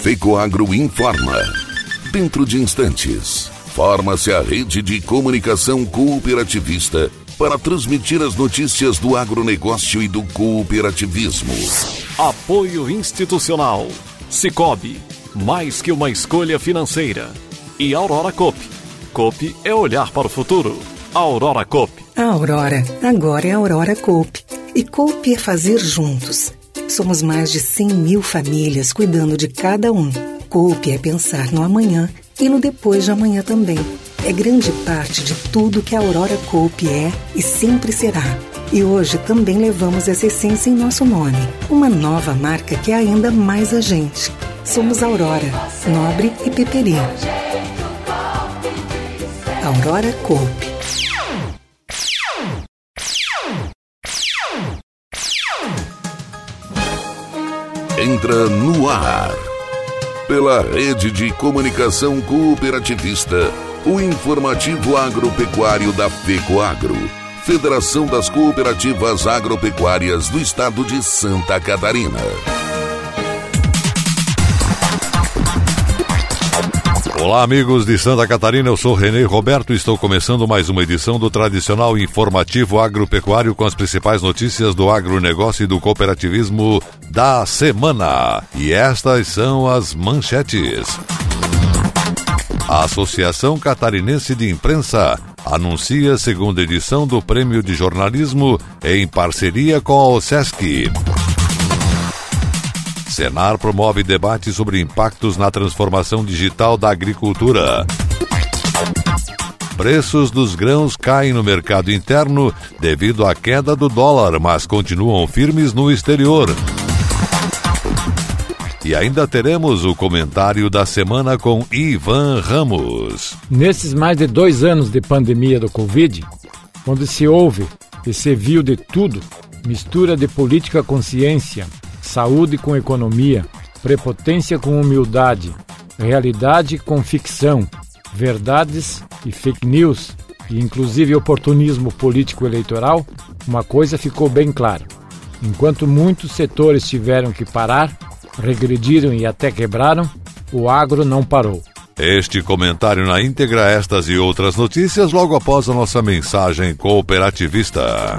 FECOAGRO informa. Dentro de instantes, forma-se a rede de comunicação cooperativista para transmitir as notícias do agronegócio e do cooperativismo. Apoio institucional. Cicobi, mais que uma escolha financeira. E Aurora Cop. Cop é olhar para o futuro. Aurora Cop. A Aurora, agora é Aurora Cop. E Cop é fazer juntos. Somos mais de 100 mil famílias cuidando de cada um. Cop é pensar no amanhã e no depois de amanhã também é grande parte de tudo que a Aurora Cope é e sempre será. E hoje também levamos essa essência em nosso nome, uma nova marca que é ainda mais a gente. Somos Aurora, Nobre e Peperi. Aurora Cope. Entra no ar. Pela rede de comunicação cooperativista o informativo agropecuário da FECOAGRO, Federação das Cooperativas Agropecuárias do Estado de Santa Catarina. Olá, amigos de Santa Catarina, eu sou Renê Roberto e estou começando mais uma edição do tradicional informativo agropecuário com as principais notícias do agronegócio e do cooperativismo da semana. E estas são as manchetes. A Associação Catarinense de Imprensa anuncia a segunda edição do Prêmio de Jornalismo em parceria com a OSESC. Senar promove debate sobre impactos na transformação digital da agricultura. Preços dos grãos caem no mercado interno devido à queda do dólar, mas continuam firmes no exterior. E ainda teremos o comentário da semana com Ivan Ramos. Nesses mais de dois anos de pandemia do Covid, onde se ouve e se viu de tudo, mistura de política com ciência, saúde com economia, prepotência com humildade, realidade com ficção, verdades e fake news, e inclusive oportunismo político eleitoral, uma coisa ficou bem clara. Enquanto muitos setores tiveram que parar, regrediram e até quebraram, o agro não parou. Este comentário na íntegra, estas e outras notícias logo após a nossa mensagem cooperativista.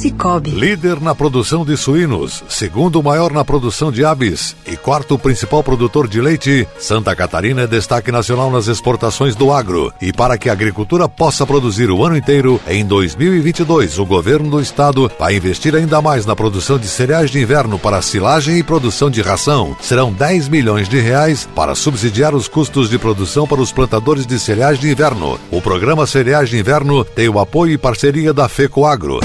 Cicobi. Líder na produção de suínos, segundo maior na produção de aves e quarto principal produtor de leite, Santa Catarina é destaque nacional nas exportações do agro. E para que a agricultura possa produzir o ano inteiro, em 2022 o governo do estado vai investir ainda mais na produção de cereais de inverno para silagem e produção de ração. Serão 10 milhões de reais para subsidiar os custos de produção para os plantadores de cereais de inverno. O programa Cereais de Inverno tem o apoio e parceria da FECOAGRO.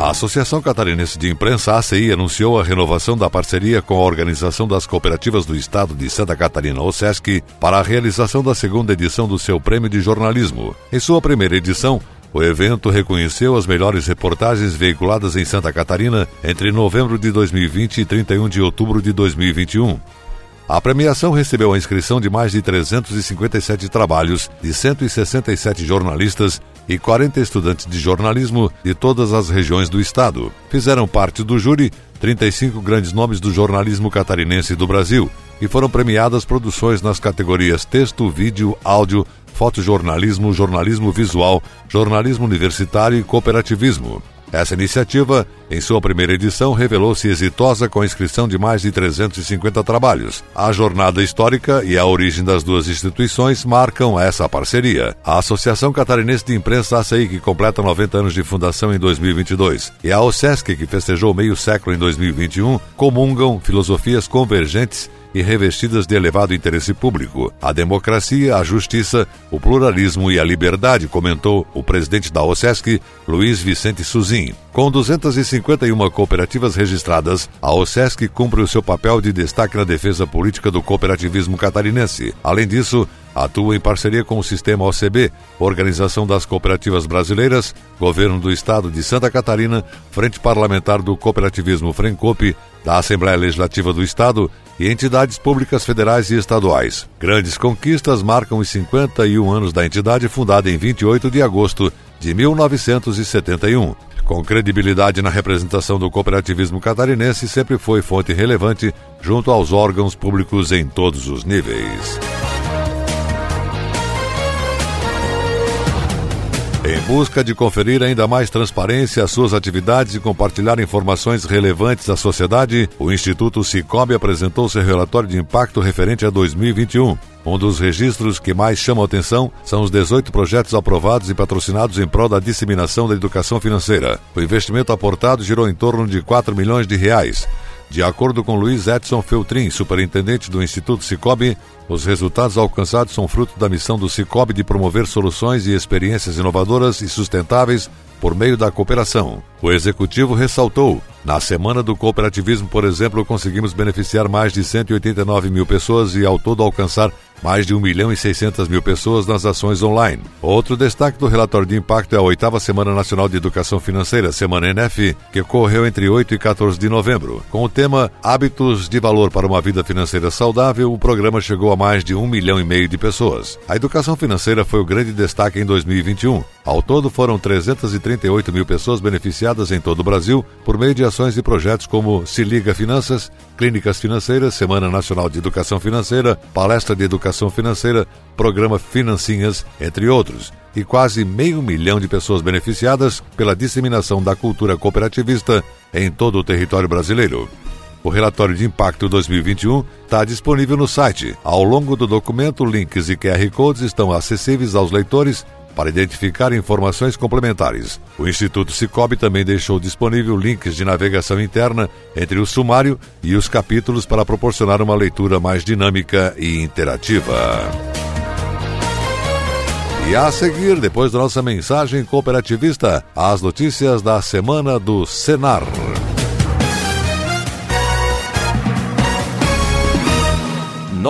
A Associação Catarinense de Imprensa, ACI, anunciou a renovação da parceria com a Organização das Cooperativas do Estado de Santa Catarina, OSESC, para a realização da segunda edição do seu Prêmio de Jornalismo. Em sua primeira edição, o evento reconheceu as melhores reportagens veiculadas em Santa Catarina entre novembro de 2020 e 31 de outubro de 2021. A premiação recebeu a inscrição de mais de 357 trabalhos de 167 jornalistas e 40 estudantes de jornalismo de todas as regiões do estado. Fizeram parte do júri 35 grandes nomes do jornalismo catarinense do Brasil e foram premiadas produções nas categorias texto, vídeo, áudio, fotojornalismo, jornalismo visual, jornalismo universitário e cooperativismo. Essa iniciativa, em sua primeira edição, revelou-se exitosa com a inscrição de mais de 350 trabalhos. A jornada histórica e a origem das duas instituições marcam essa parceria. A Associação Catarinense de Imprensa ACI, que completa 90 anos de fundação em 2022, e a OSESC, que festejou meio século em 2021, comungam filosofias convergentes e revestidas de elevado interesse público: a democracia, a justiça, o pluralismo e a liberdade, comentou o presidente da OSESC, Luiz Vicente Suzin. Com 251 cooperativas registradas, a OSESC cumpre o seu papel de destaque na defesa política do cooperativismo catarinense. Além disso, atua em parceria com o Sistema OCB, Organização das Cooperativas Brasileiras, Governo do Estado de Santa Catarina, Frente Parlamentar do Cooperativismo Frencope, da Assembleia Legislativa do Estado e entidades públicas federais e estaduais. Grandes conquistas marcam os 51 anos da entidade fundada em 28 de agosto de 1971. Com credibilidade na representação do cooperativismo catarinense, sempre foi fonte relevante junto aos órgãos públicos em todos os níveis. Em busca de conferir ainda mais transparência às suas atividades e compartilhar informações relevantes à sociedade, o Instituto Cicobi apresentou seu relatório de impacto referente a 2021. Um dos registros que mais chamam atenção são os 18 projetos aprovados e patrocinados em prol da disseminação da educação financeira. O investimento aportado girou em torno de 4 milhões de reais. De acordo com Luiz Edson Feltrin, superintendente do Instituto Cicobi, os resultados alcançados são fruto da missão do Cicobi de promover soluções e experiências inovadoras e sustentáveis por meio da cooperação. O executivo ressaltou: na Semana do Cooperativismo, por exemplo, conseguimos beneficiar mais de 189 mil pessoas e, ao todo, alcançar mais de 1 milhão e 600 mil pessoas nas ações online. Outro destaque do relatório de impacto é a oitava Semana Nacional de Educação Financeira, Semana NF, que ocorreu entre 8 e 14 de novembro. Com o tema Hábitos de Valor para uma Vida Financeira Saudável, o programa chegou a mais de 1 milhão e meio de pessoas. A educação financeira foi o grande destaque em 2021. Ao todo, foram 338 mil pessoas beneficiadas em todo o Brasil por meio de ações e projetos como Se Liga Finanças, Clínicas Financeiras, Semana Nacional de Educação Financeira, Palestra de Educação Financeira, Programa Financinhas, entre outros, e quase meio milhão de pessoas beneficiadas pela disseminação da cultura cooperativista em todo o território brasileiro. O relatório de impacto 2021 está disponível no site. Ao longo do documento, links e QR Codes estão acessíveis aos leitores para identificar informações complementares. O Instituto Cicobi também deixou disponível links de navegação interna entre o sumário e os capítulos para proporcionar uma leitura mais dinâmica e interativa. E a seguir, depois da nossa mensagem cooperativista, as notícias da semana do Senar.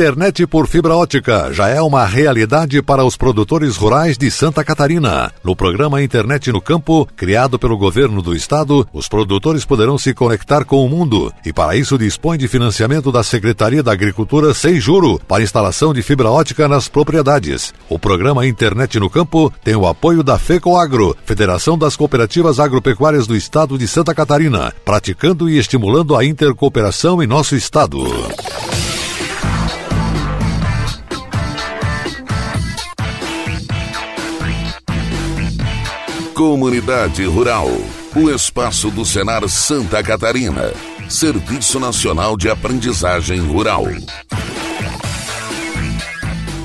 internet por fibra ótica já é uma realidade para os produtores rurais de Santa Catarina. No programa Internet no Campo, criado pelo governo do estado, os produtores poderão se conectar com o mundo e para isso dispõe de financiamento da Secretaria da Agricultura sem juro para instalação de fibra ótica nas propriedades. O programa Internet no Campo tem o apoio da FECOAGRO, Federação das Cooperativas Agropecuárias do Estado de Santa Catarina, praticando e estimulando a intercooperação em nosso estado. Comunidade Rural. O espaço do Senar Santa Catarina. Serviço Nacional de Aprendizagem Rural.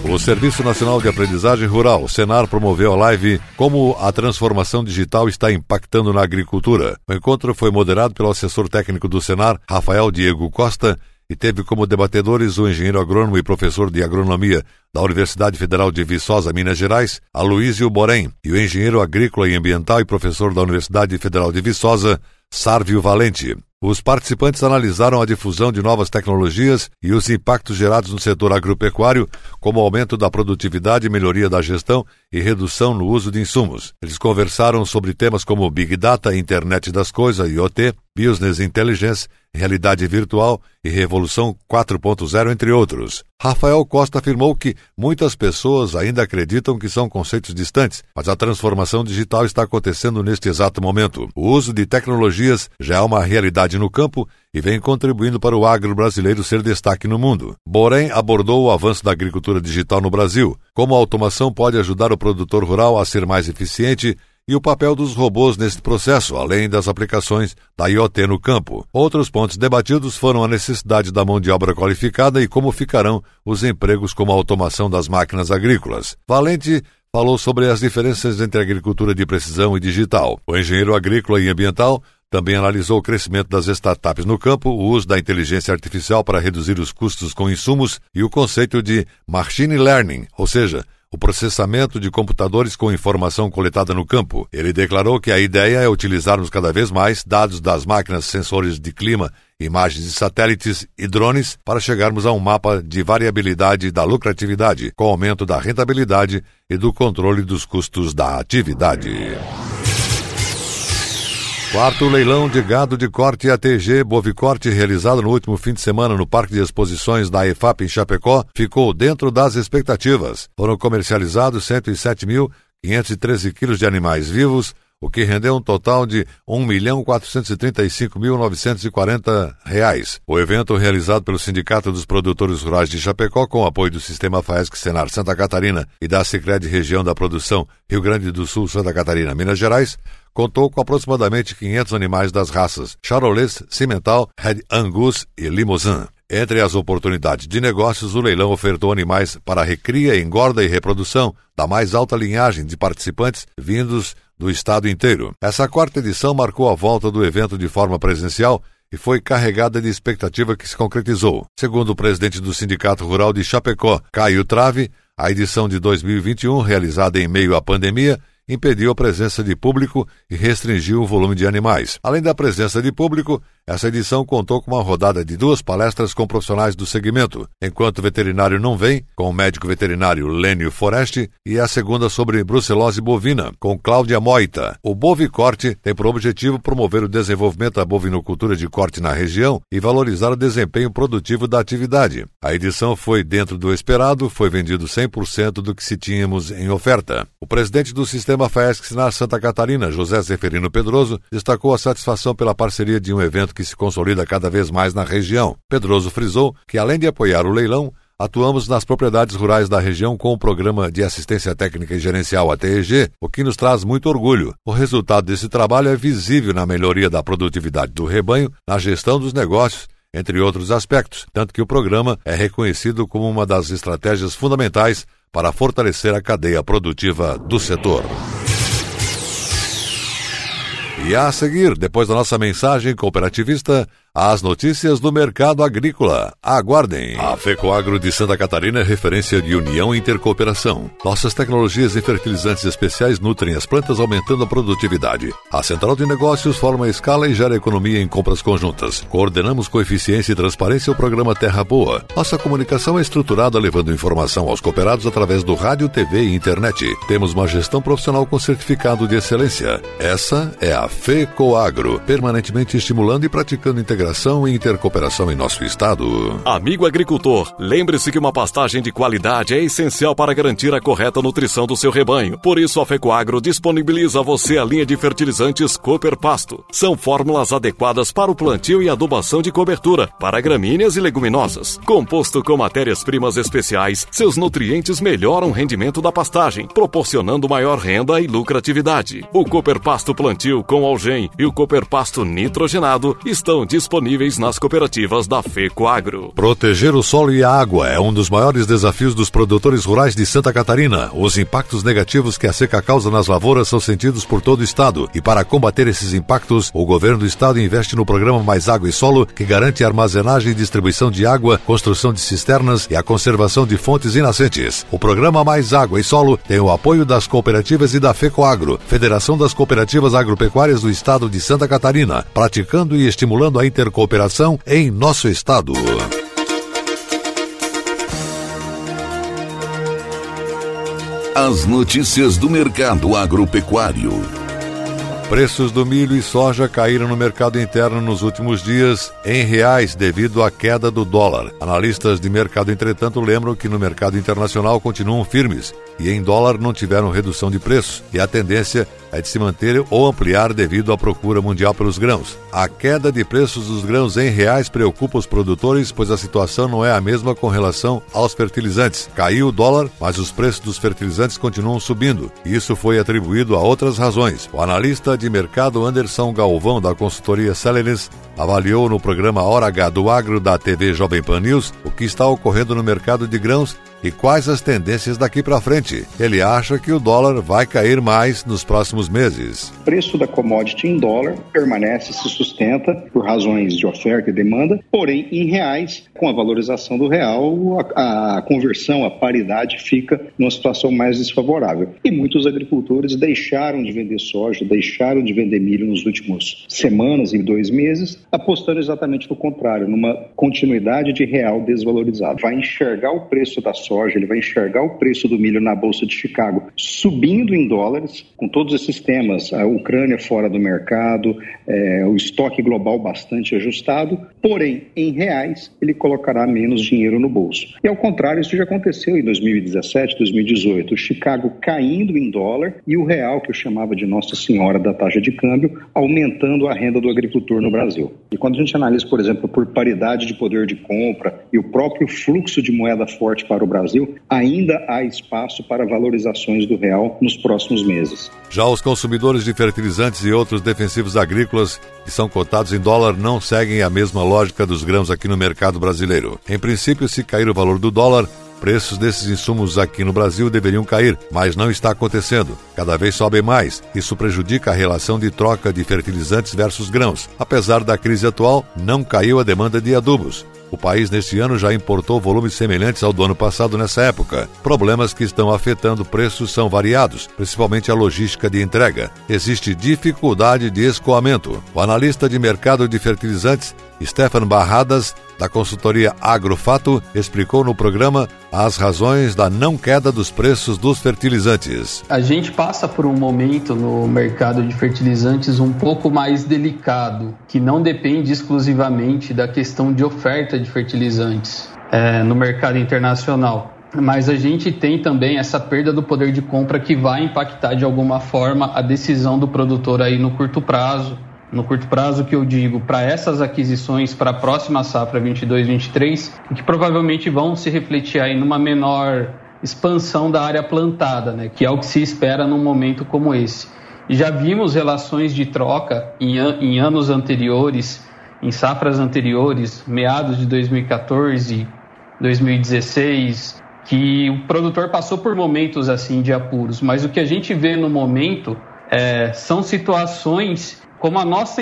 O Serviço Nacional de Aprendizagem Rural, Senar, promoveu a live Como a Transformação Digital está Impactando na Agricultura. O encontro foi moderado pelo assessor técnico do Senar, Rafael Diego Costa, e teve como debatedores o engenheiro agrônomo e professor de agronomia da Universidade Federal de Viçosa, Minas Gerais, Aloysio Borém, e o engenheiro agrícola e ambiental e professor da Universidade Federal de Viçosa, Sárvio Valente. Os participantes analisaram a difusão de novas tecnologias e os impactos gerados no setor agropecuário, como aumento da produtividade, melhoria da gestão e redução no uso de insumos. Eles conversaram sobre temas como Big Data, Internet das Coisas, IoT, Business Intelligence, realidade virtual e revolução 4.0, entre outros. Rafael Costa afirmou que muitas pessoas ainda acreditam que são conceitos distantes, mas a transformação digital está acontecendo neste exato momento. O uso de tecnologias já é uma realidade no campo e vem contribuindo para o agro brasileiro ser destaque no mundo. Porém, abordou o avanço da agricultura digital no Brasil, como a automação pode ajudar o produtor rural a ser mais eficiente e o papel dos robôs neste processo, além das aplicações da IoT no campo. Outros pontos debatidos foram a necessidade da mão de obra qualificada e como ficarão os empregos como a automação das máquinas agrícolas. Valente falou sobre as diferenças entre agricultura de precisão e digital. O engenheiro agrícola e ambiental também analisou o crescimento das startups no campo, o uso da inteligência artificial para reduzir os custos com insumos e o conceito de machine learning, ou seja, o processamento de computadores com informação coletada no campo. Ele declarou que a ideia é utilizarmos cada vez mais dados das máquinas, sensores de clima, imagens de satélites e drones para chegarmos a um mapa de variabilidade da lucratividade, com aumento da rentabilidade e do controle dos custos da atividade. Quarto leilão de gado de corte ATG Bovicorte, realizado no último fim de semana no Parque de Exposições da EFAP em Chapecó, ficou dentro das expectativas. Foram comercializados 107.513 quilos de animais vivos, o que rendeu um total de 1.435.940 reais. O evento, realizado pelo Sindicato dos Produtores Rurais de Chapecó, com apoio do Sistema FAESC Senar Santa Catarina e da Sicredi Região da Produção Rio Grande do Sul, Santa Catarina, Minas Gerais, contou com aproximadamente 500 animais das raças Charolês, Cimental, Red Angus e Limousin. Entre as oportunidades de negócios, o leilão ofertou animais para recria, engorda e reprodução da mais alta linhagem de participantes vindos do estado inteiro. Essa quarta edição marcou a volta do evento de forma presencial e foi carregada de expectativa que se concretizou. Segundo o presidente do Sindicato Rural de Chapecó, Caio Trave, a edição de 2021, realizada em meio à pandemia, impediu a presença de público e restringiu o volume de animais. Além da presença de público, essa edição contou com uma rodada de duas palestras com profissionais do segmento, enquanto o veterinário não vem, com o médico veterinário Lênio Foreste, e a segunda sobre brucelose bovina, com Cláudia Moita. O Bovicorte tem por objetivo promover o desenvolvimento da bovinocultura de corte na região e valorizar o desempenho produtivo da atividade. A edição foi dentro do esperado, foi vendido 100% do que se tínhamos em oferta. O presidente do sistema FAESC na Santa Catarina, José Zeferino Pedroso, destacou a satisfação pela parceria de um evento que se consolida cada vez mais na região. Pedroso frisou que, além de apoiar o leilão, atuamos nas propriedades rurais da região com o programa de assistência técnica e gerencial ATEG, o que nos traz muito orgulho. O resultado desse trabalho é visível na melhoria da produtividade do rebanho, na gestão dos negócios, entre outros aspectos, tanto que o programa é reconhecido como uma das estratégias fundamentais para fortalecer a cadeia produtiva do setor. E a seguir, depois da nossa mensagem cooperativista, as notícias do mercado agrícola. Aguardem. A FECOAGRO de Santa Catarina é referência de união e intercooperação. Nossas tecnologias e fertilizantes especiais nutrem as plantas, aumentando a produtividade. A Central de Negócios forma escala e gera economia em compras conjuntas. Coordenamos com eficiência e transparência o programa Terra Boa. Nossa comunicação é estruturada levando informação aos cooperados através do rádio, TV e internet. Temos uma gestão profissional com certificado de excelência. Essa é a FECOAGRO, permanentemente estimulando e praticando integração integração e intercooperação em nosso estado. Amigo agricultor, lembre-se que uma pastagem de qualidade é essencial para garantir a correta nutrição do seu rebanho. Por isso, a Fecoagro disponibiliza a você a linha de fertilizantes Cooper Pasto. São fórmulas adequadas para o plantio e adubação de cobertura, para gramíneas e leguminosas. Composto com matérias-primas especiais, seus nutrientes melhoram o rendimento da pastagem, proporcionando maior renda e lucratividade. O Cooper Pasto Plantio com algem e o Cooper Pasto nitrogenado estão disponíveis disponíveis nas cooperativas da FECOAGRO. Proteger o solo e a água é um dos maiores desafios dos produtores rurais de Santa Catarina. Os impactos negativos que a seca causa nas lavouras são sentidos por todo o estado e para combater esses impactos, o governo do estado investe no programa Mais Água e Solo, que garante a armazenagem e distribuição de água, construção de cisternas e a conservação de fontes e nascentes. O programa Mais Água e Solo tem o apoio das cooperativas e da FECOAGRO, Federação das Cooperativas Agropecuárias do Estado de Santa Catarina, praticando e estimulando a intercooperação em nosso estado. As notícias do mercado agropecuário. Preços do milho e soja caíram no mercado interno nos últimos dias em reais devido à queda do dólar. Analistas de mercado, entretanto, lembram que no mercado internacional continuam firmes e em dólar não tiveram redução de preço e a tendência é de se manter ou ampliar devido à procura mundial pelos grãos. A queda de preços dos grãos em reais preocupa os produtores, pois a situação não é a mesma com relação aos fertilizantes. Caiu o dólar, mas os preços dos fertilizantes continuam subindo. Isso foi atribuído a outras razões. O analista de mercado Anderson Galvão, da consultoria Celeris, avaliou no programa Hora H do Agro da TV Jovem Pan News o que está ocorrendo no mercado de grãos e quais as tendências daqui para frente. Ele acha que o dólar vai cair mais nos próximos meses. O preço da commodity em dólar permanece, se sustenta por razões de oferta e demanda, porém em reais, com a valorização do real, a, a conversão, a paridade fica numa situação mais desfavorável. E muitos agricultores deixaram de vender soja, deixaram de vender milho nos últimos semanas e dois meses, apostando exatamente no contrário, numa continuidade de real desvalorizado. Vai enxergar o preço da soja, ele vai enxergar o preço do milho na Bolsa de Chicago subindo em dólares, com todos esses temas, a Ucrânia fora do mercado, é, o estoque global bastante ajustado, porém, em reais, ele colocará menos dinheiro no bolso. E ao contrário, isso já aconteceu em 2017, 2018, o Chicago caindo em dólar e o real, que eu chamava de Nossa Senhora da taxa de câmbio, aumentando a renda do agricultor no Brasil. E quando a gente analisa, por exemplo, por paridade de poder de compra e o próprio fluxo de moeda forte para o Brasil, ainda há espaço para valorizações do real nos próximos meses. Já os consumidores de fertilizantes e outros defensivos agrícolas que são cotados em dólar não seguem a mesma lógica dos grãos aqui no mercado brasileiro. Em princípio, se cair o valor do dólar, preços desses insumos aqui no Brasil deveriam cair, mas não está acontecendo. Cada vez sobem mais. Isso prejudica a relação de troca de fertilizantes versus grãos. Apesar da crise atual, não caiu a demanda de adubos. O país neste ano já importou volumes semelhantes ao do ano passado nessa época. Problemas que estão afetando preços são variados, principalmente a logística de entrega. Existe dificuldade de escoamento. O analista de mercado de fertilizantes Stefan Barradas, da consultoria Agrofato, explicou no programa as razões da não queda dos preços dos fertilizantes. A gente passa por um momento no mercado de fertilizantes um pouco mais delicado, que não depende exclusivamente da questão de oferta de fertilizantes é, no mercado internacional mas a gente tem também essa perda do poder de compra que vai impactar de alguma forma a decisão do produtor aí no curto prazo no curto prazo que eu digo para essas aquisições para a próxima safra 22-23, que provavelmente vão se refletir aí numa menor expansão da área plantada, né, que é o que se espera num momento como esse. Já vimos relações de troca em, em anos anteriores, em safras anteriores, meados de 2014, 2016, que o produtor passou por momentos assim de apuros, mas o que a gente vê no momento é, são situações como a nossa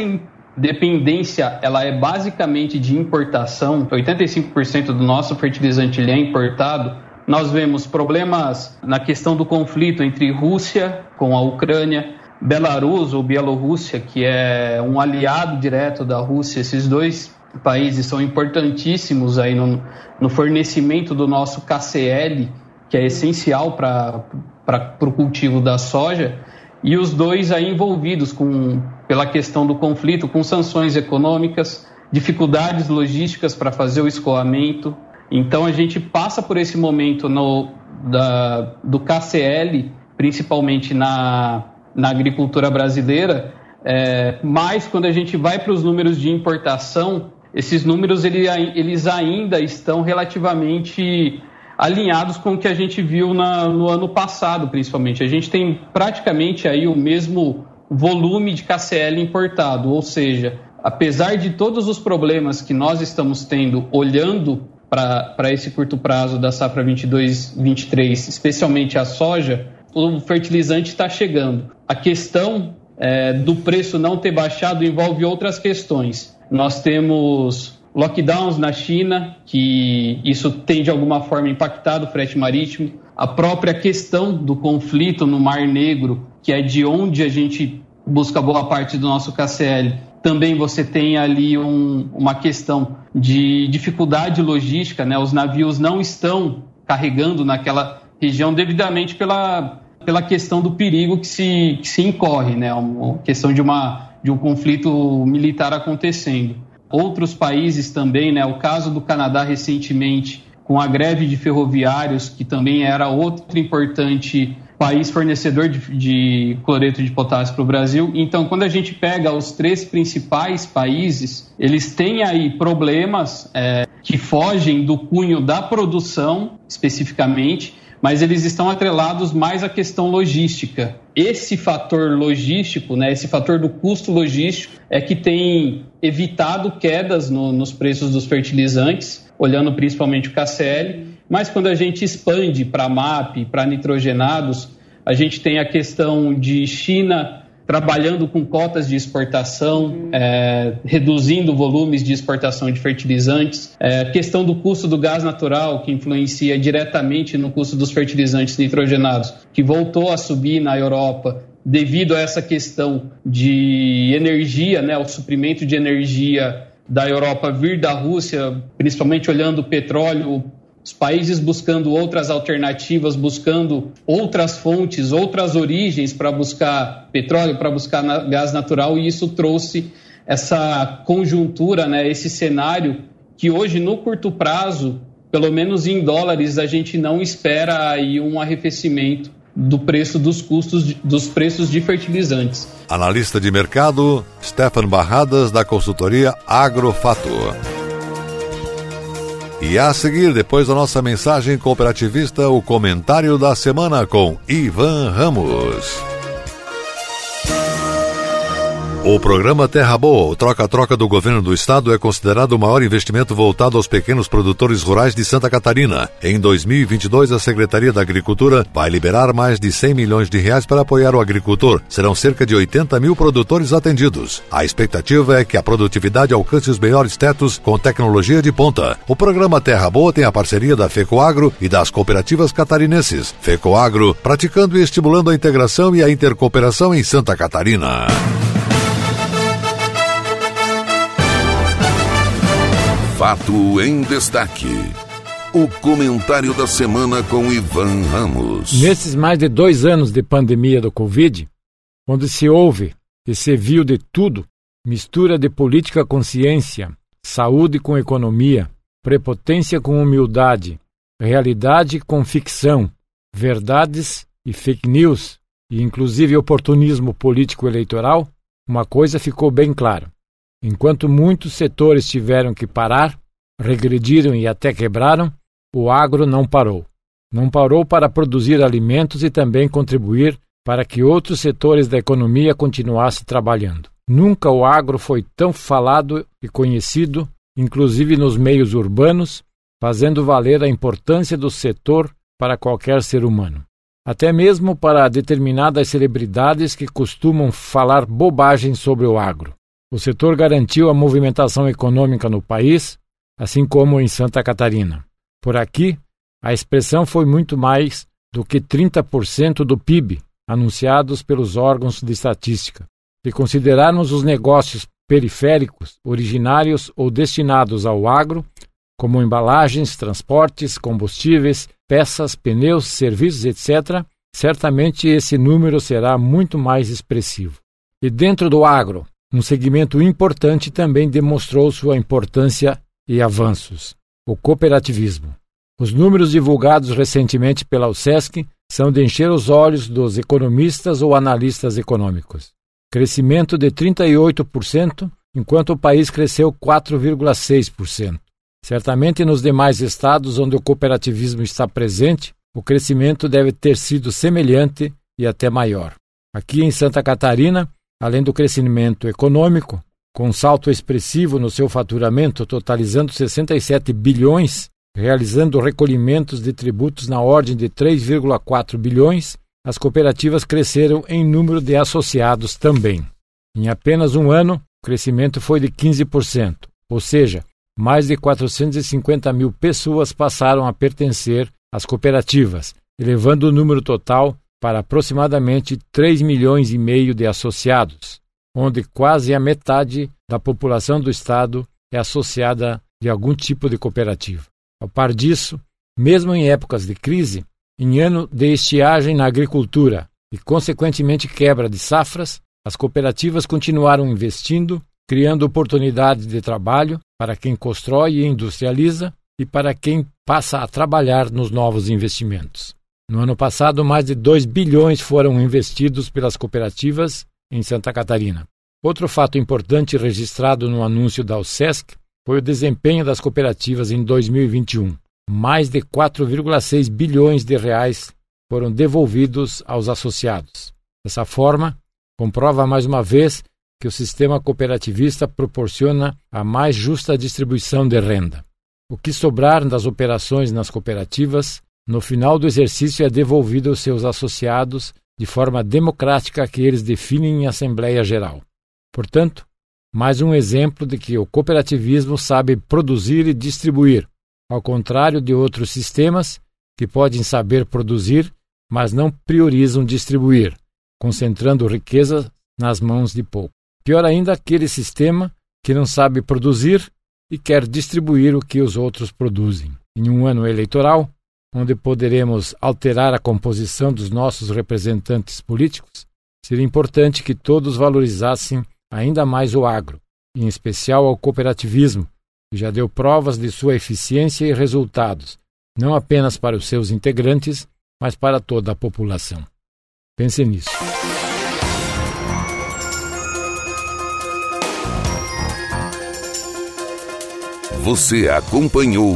dependência ela é basicamente de importação, 85% do nosso fertilizante é importado, nós vemos problemas na questão do conflito entre Rússia com a Ucrânia, Belarus ou Bielorrússia, que é um aliado direto da Rússia. Esses dois países são importantíssimos aí no, no fornecimento do nosso KCL, que é essencial para o cultivo da soja e os dois aí envolvidos com, pela questão do conflito, com sanções econômicas, dificuldades logísticas para fazer o escoamento. Então a gente passa por esse momento no, da, do KCL, principalmente na, na agricultura brasileira, é, mas quando a gente vai para os números de importação, esses números ele, eles ainda estão relativamente alinhados com o que a gente viu na, no ano passado, principalmente. A gente tem praticamente aí o mesmo volume de KCL importado, ou seja, apesar de todos os problemas que nós estamos tendo olhando para esse curto prazo da safra 22-23, especialmente a soja, o fertilizante está chegando. A questão é, do preço não ter baixado envolve outras questões. Nós temos lockdowns na China, que isso tem de alguma forma impactado o frete marítimo. A própria questão do conflito no Mar Negro, que é de onde a gente busca boa parte do nosso KCL, também você tem ali um, uma questão de dificuldade logística, né? Os navios não estão carregando naquela região devidamente pela, pela questão do perigo que se, que se incorre, né? Uma questão de, uma, de um conflito militar acontecendo. Outros países também, né? O caso do Canadá recentemente, com a greve de ferroviários, que também era outro importante país fornecedor de, de cloreto de potássio para o Brasil. Então, quando a gente pega os três principais países, eles têm aí problemas é, que fogem do cunho da produção, especificamente, mas eles estão atrelados mais à questão logística. Esse fator logístico, né, esse fator do custo logístico, é que tem evitado quedas no, nos preços dos fertilizantes, olhando principalmente o KCL, mas quando a gente expande para MAP, para nitrogenados, a gente tem a questão de China trabalhando com cotas de exportação, uhum. é, reduzindo volumes de exportação de fertilizantes, é, questão do custo do gás natural, que influencia diretamente no custo dos fertilizantes nitrogenados, que voltou a subir na Europa devido a essa questão de energia, né, o suprimento de energia da Europa vir da Rússia, principalmente olhando o petróleo, os países buscando outras alternativas, buscando outras fontes, outras origens para buscar petróleo, para buscar gás natural, e isso trouxe essa conjuntura, né, esse cenário que hoje, no curto prazo, pelo menos em dólares, a gente não espera aí um arrefecimento do preço dos custos dos preços de fertilizantes. Analista de mercado, Stefan Barradas, da consultoria Agrofator. E a seguir, depois da nossa mensagem cooperativista, o comentário da semana com Ivan Ramos. O programa Terra Boa, o troca-troca do governo do estado, é considerado o maior investimento voltado aos pequenos produtores rurais de Santa Catarina. Em 2022, a Secretaria da Agricultura vai liberar mais de 100 milhões de reais para apoiar o agricultor. Serão cerca de 80 mil produtores atendidos. A expectativa é que a produtividade alcance os melhores tetos com tecnologia de ponta. O programa Terra Boa tem a parceria da FECOAGro e das cooperativas catarinenses. FECOAGro, praticando e estimulando a integração e a intercooperação em Santa Catarina. Fato em destaque. O comentário da semana com Ivan Ramos. Nesses mais de dois anos de pandemia do Covid, onde se ouve e se viu de tudo, mistura de política com ciência, saúde com economia, prepotência com humildade, realidade com ficção, verdades e fake news, e inclusive oportunismo político eleitoral, uma coisa ficou bem clara. Enquanto muitos setores tiveram que parar, regrediram e até quebraram, o agro não parou. Não parou para produzir alimentos e também contribuir para que outros setores da economia continuassem trabalhando. Nunca o agro foi tão falado e conhecido, inclusive nos meios urbanos, fazendo valer a importância do setor para qualquer ser humano. Até mesmo para determinadas celebridades que costumam falar bobagem sobre o agro. O setor garantiu a movimentação econômica no país, assim como em Santa Catarina. Por aqui, a expressão foi muito mais do que 30% do PIB anunciados pelos órgãos de estatística. Se considerarmos os negócios periféricos, originários ou destinados ao agro, como embalagens, transportes, combustíveis, peças, pneus, serviços, etc., certamente esse número será muito mais expressivo. E dentro do agro, um segmento importante também demonstrou sua importância e avanços: o cooperativismo. Os números divulgados recentemente pela USESC são de encher os olhos dos economistas ou analistas econômicos. Crescimento de 38%, enquanto o país cresceu 4,6%. Certamente nos demais estados onde o cooperativismo está presente, o crescimento deve ter sido semelhante e até maior. Aqui em Santa Catarina, Além do crescimento econômico, com um salto expressivo no seu faturamento, totalizando 67 bilhões, realizando recolhimentos de tributos na ordem de 3,4 bilhões, as cooperativas cresceram em número de associados também. Em apenas um ano, o crescimento foi de 15%, ou seja, mais de 450 mil pessoas passaram a pertencer às cooperativas, elevando o número total para aproximadamente 3 milhões e meio de associados, onde quase a metade da população do estado é associada de algum tipo de cooperativa. Ao par disso, mesmo em épocas de crise, em ano de estiagem na agricultura e, consequentemente, quebra de safras, as cooperativas continuaram investindo, criando oportunidades de trabalho para quem constrói e industrializa e para quem passa a trabalhar nos novos investimentos. No ano passado, mais de 2 bilhões foram investidos pelas cooperativas em Santa Catarina. Outro fato importante registrado no anúncio da USESC foi o desempenho das cooperativas em 2021. Mais de 4,6 bilhões de reais foram devolvidos aos associados. Dessa forma, comprova mais uma vez que o sistema cooperativista proporciona a mais justa distribuição de renda. O que sobrar das operações nas cooperativas, no final do exercício é devolvido aos seus associados de forma democrática que eles definem em Assembleia Geral. Portanto, mais um exemplo de que o cooperativismo sabe produzir e distribuir, ao contrário de outros sistemas que podem saber produzir, mas não priorizam distribuir, concentrando riqueza nas mãos de pouco. Pior ainda, aquele sistema que não sabe produzir e quer distribuir o que os outros produzem. Em um ano eleitoral, onde poderemos alterar a composição dos nossos representantes políticos, seria importante que todos valorizassem ainda mais o agro, em especial ao cooperativismo, que já deu provas de sua eficiência e resultados, não apenas para os seus integrantes, mas para toda a população. Pense nisso. Você acompanhou